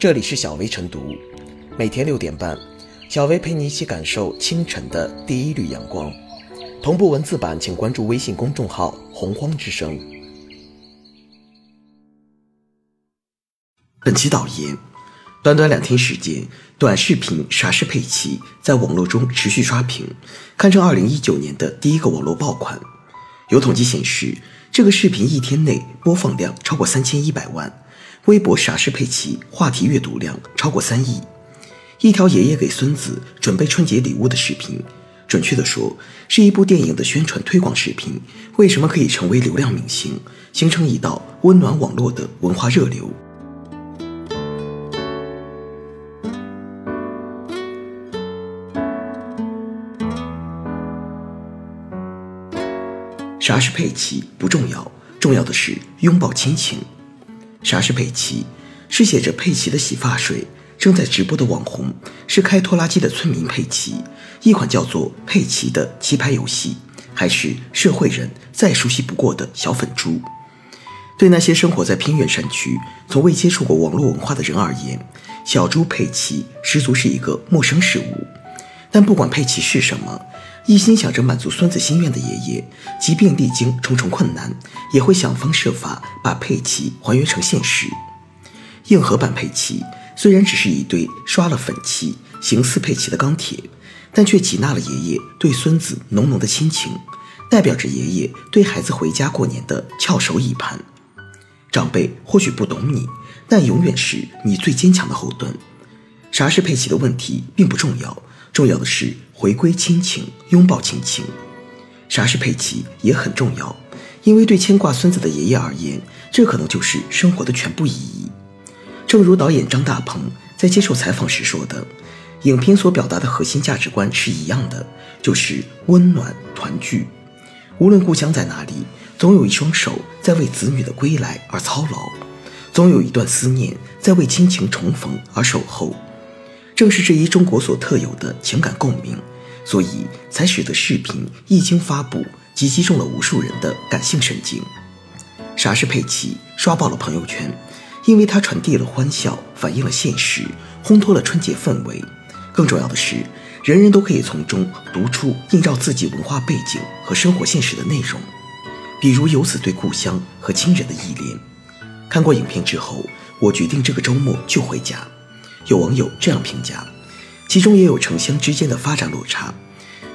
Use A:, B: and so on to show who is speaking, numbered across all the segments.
A: 这里是小薇晨读，每天六点半，小薇陪你一起感受清晨的第一缕阳光。同步文字版，请关注微信公众号“洪荒之声”。本期导言：短短两天时间，短视频“啥是佩奇”在网络中持续刷屏，堪称二零一九年的第一个网络爆款。有统计显示，这个视频一天内播放量超过三千一百万。微博“傻是佩奇”话题阅读量超过三亿，一条爷爷给孙子准备春节礼物的视频，准确的说，是一部电影的宣传推广视频。为什么可以成为流量明星，形成一道温暖网络的文化热流？啥是佩奇不重要，重要的是拥抱亲情。啥是佩奇？是写着佩奇的洗发水。正在直播的网红是开拖拉机的村民佩奇。一款叫做佩奇的棋牌游戏，还是社会人再熟悉不过的小粉猪。对那些生活在偏远山区、从未接触过网络文化的人而言，小猪佩奇十足是一个陌生事物。但不管佩奇是什么，一心想着满足孙子心愿的爷爷，即便历经重重困难，也会想方设法把佩奇还原成现实。硬核版佩奇虽然只是一堆刷了粉漆、形似佩奇的钢铁，但却挤纳了爷爷对孙子浓浓的亲情，代表着爷爷对孩子回家过年的翘首以盼。长辈或许不懂你，但永远是你最坚强的后盾。啥是佩奇的问题并不重要。重要的是回归亲情，拥抱亲情。啥是佩奇也很重要，因为对牵挂孙子的爷爷而言，这可能就是生活的全部意义。正如导演张大鹏在接受采访时说的，影片所表达的核心价值观是一样的，就是温暖团聚。无论故乡在哪里，总有一双手在为子女的归来而操劳，总有一段思念在为亲情重逢而守候。正是这一中国所特有的情感共鸣，所以才使得视频一经发布即击中了无数人的感性神经。啥是佩奇刷爆了朋友圈，因为它传递了欢笑，反映了现实，烘托了春节氛围。更重要的是，人人都可以从中读出映照自己文化背景和生活现实的内容，比如游子对故乡和亲人的依恋。看过影片之后，我决定这个周末就回家。有网友这样评价，其中也有城乡之间的发展落差。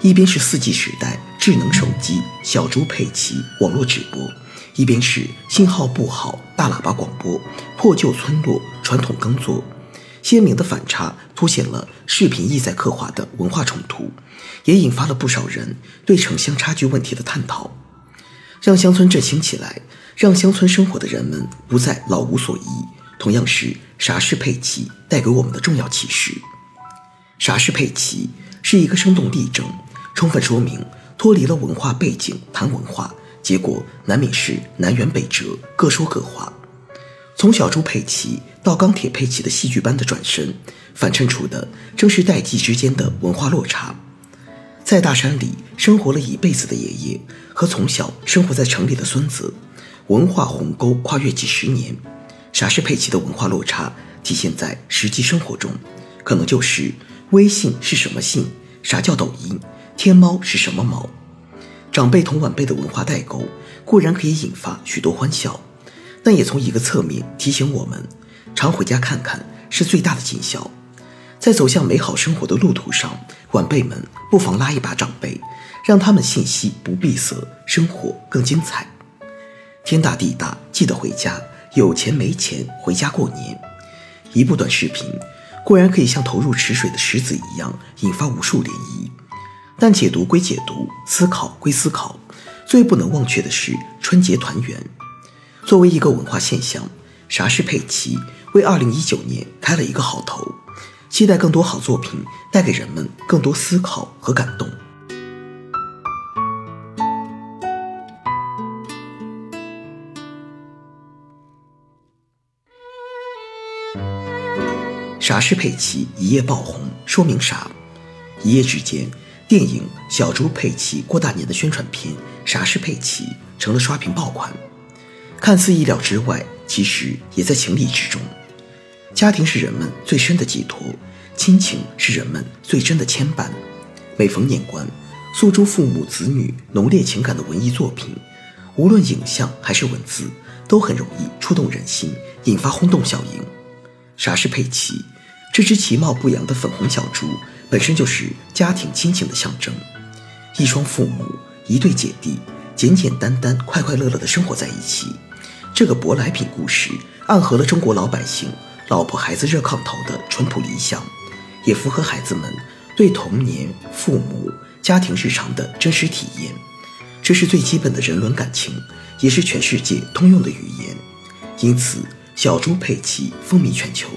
A: 一边是四 G 时代智能手机、小猪佩奇网络直播，一边是信号不好大喇叭广播、破旧村落传统耕作。鲜明的反差凸显了视频意在刻画的文化冲突，也引发了不少人对城乡差距问题的探讨。让乡村振兴起来，让乡村生活的人们不再老无所依。同样是啥是佩奇带给我们的重要启示。啥是佩奇是一个生动例证，充分说明脱离了文化背景谈文化，结果难免是南辕北辙，各说各话。从小猪佩奇到钢铁佩奇的戏剧般的转身，反衬出的正是代际之间的文化落差。在大山里生活了一辈子的爷爷和从小生活在城里的孙子，文化鸿沟跨越几十年。啥是佩奇的文化落差体现在实际生活中，可能就是微信是什么信，啥叫抖音，天猫是什么猫。长辈同晚辈的文化代沟固然可以引发许多欢笑，但也从一个侧面提醒我们，常回家看看是最大的尽孝。在走向美好生活的路途上，晚辈们不妨拉一把长辈，让他们信息不闭塞，生活更精彩。天大地大，记得回家。有钱没钱回家过年，一部短视频固然可以像投入池水的石子一样引发无数涟漪，但解读归解读，思考归思考，最不能忘却的是春节团圆。作为一个文化现象，啥是佩奇为二零一九年开了一个好头，期待更多好作品带给人们更多思考和感动。啥是佩奇一夜爆红？说明啥？一夜之间，电影《小猪佩奇过大年》的宣传片《啥是佩奇》成了刷屏爆款。看似意料之外，其实也在情理之中。家庭是人们最深的寄托，亲情是人们最真的牵绊。每逢年关，诉诸父母子女浓烈情感的文艺作品，无论影像还是文字，都很容易触动人心，引发轰动效应。啥是佩奇？这只其貌不扬的粉红小猪，本身就是家庭亲情的象征。一双父母，一对姐弟，简简单单、快快乐乐地生活在一起。这个舶来品故事，暗合了中国老百姓“老婆孩子热炕头”的淳朴理想，也符合孩子们对童年、父母、家庭日常的真实体验。这是最基本的人伦感情，也是全世界通用的语言。因此，小猪佩奇风靡全球。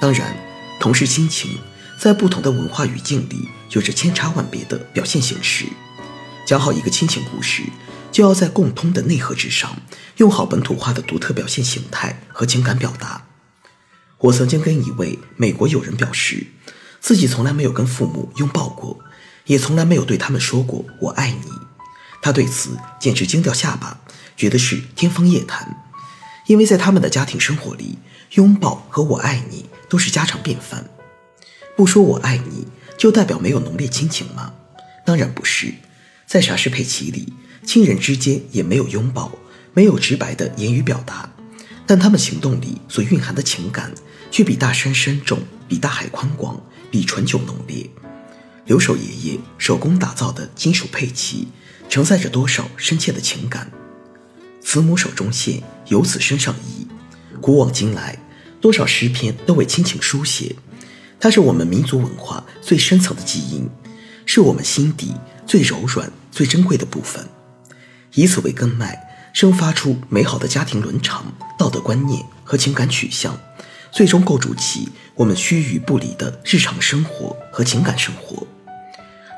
A: 当然，同是亲情，在不同的文化语境里，有着千差万别的表现形式。讲好一个亲情故事。就要在共通的内核之上，用好本土化的独特表现形态和情感表达。我曾经跟一位美国友人表示，自己从来没有跟父母拥抱过，也从来没有对他们说过“我爱你”。他对此简直惊掉下巴，觉得是天方夜谭。因为在他们的家庭生活里，拥抱和我爱你都是家常便饭。不说我爱你，就代表没有浓烈亲情吗？当然不是，在傻事佩奇里。亲人之间也没有拥抱，没有直白的言语表达，但他们行动里所蕴含的情感，却比大山深重，比大海宽广，比醇酒浓烈。留守爷爷手工打造的金属佩奇，承载着多少深切的情感？慈母手中线，游子身上衣。古往今来，多少诗篇都为亲情书写，它是我们民族文化最深层的基因，是我们心底最柔软、最珍贵的部分。以此为根脉，生发出美好的家庭伦常、道德观念和情感取向，最终构筑起我们须臾不离的日常生活和情感生活。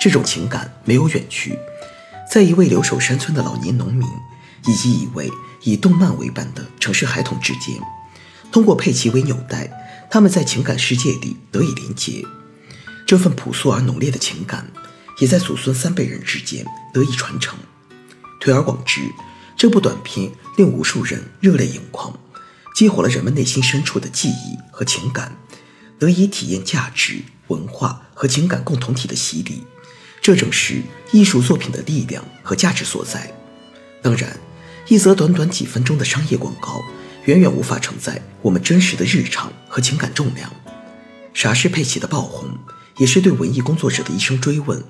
A: 这种情感没有远去，在一位留守山村的老年农民，以及一位以动漫为伴的城市孩童之间，通过佩奇为纽带，他们在情感世界里得以连结。这份朴素而浓烈的情感，也在祖孙三辈人之间得以传承。推而广之，这部短片令无数人热泪盈眶，激活了人们内心深处的记忆和情感，得以体验价值、文化和情感共同体的洗礼。这正是艺术作品的力量和价值所在。当然，一则短短几分钟的商业广告，远远无法承载我们真实的日常和情感重量。傻事佩奇的爆红，也是对文艺工作者的一声追问。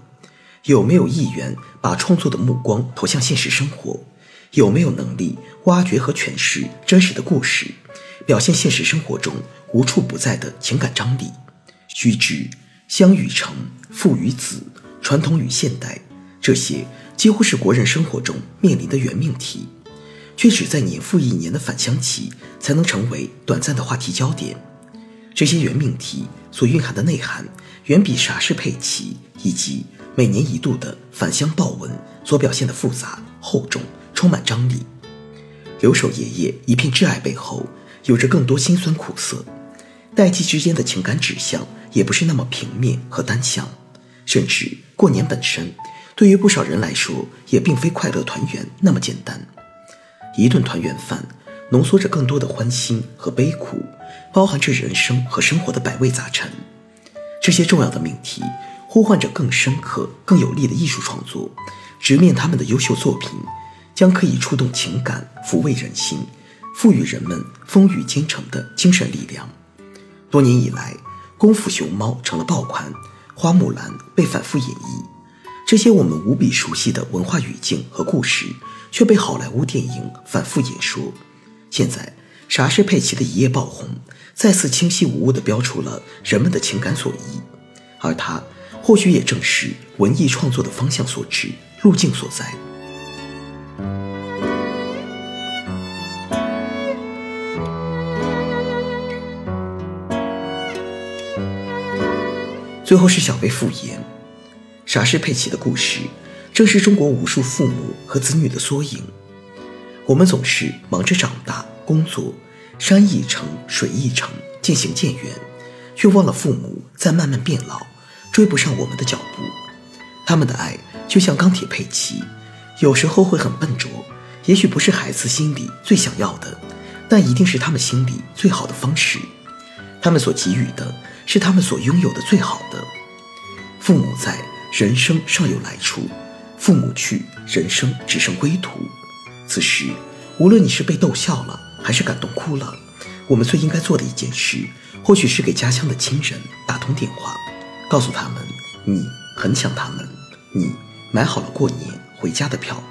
A: 有没有意愿把创作的目光投向现实生活？有没有能力挖掘和诠释真实的故事，表现现实生活中无处不在的情感张力？须知，乡与城、父与子、传统与现代，这些几乎是国人生活中面临的原命题，却只在年复一年的返乡期才能成为短暂的话题焦点。这些原命题所蕴含的内涵，远比傻事佩奇以及。每年一度的返乡报文所表现的复杂、厚重、充满张力。留守爷爷一片挚爱背后，有着更多辛酸苦涩。代际之间的情感指向也不是那么平面和单向。甚至过年本身，对于不少人来说，也并非快乐团圆那么简单。一顿团圆饭，浓缩着更多的欢欣和悲苦，包含着人生和生活的百味杂陈。这些重要的命题。呼唤着更深刻、更有力的艺术创作，直面他们的优秀作品，将可以触动情感、抚慰人心，赋予人们风雨兼程的精神力量。多年以来，《功夫熊猫》成了爆款，《花木兰》被反复演绎，这些我们无比熟悉的文化语境和故事，却被好莱坞电影反复演说。现在，傻事佩奇的一夜爆红，再次清晰无误地标出了人们的情感所依，而它。或许也正是文艺创作的方向所致，路径所在。最后是小贝复言，傻事佩奇的故事，正是中国无数父母和子女的缩影。我们总是忙着长大、工作，山一程，水一程，渐行渐远，却忘了父母在慢慢变老。追不上我们的脚步，他们的爱就像钢铁佩奇，有时候会很笨拙，也许不是孩子心里最想要的，但一定是他们心里最好的方式。他们所给予的是他们所拥有的最好的。父母在，人生尚有来处；父母去，人生只剩归途。此时，无论你是被逗笑了，还是感动哭了，我们最应该做的一件事，或许是给家乡的亲人打通电话，告诉他们你很想他们，你买好了过年回家的票。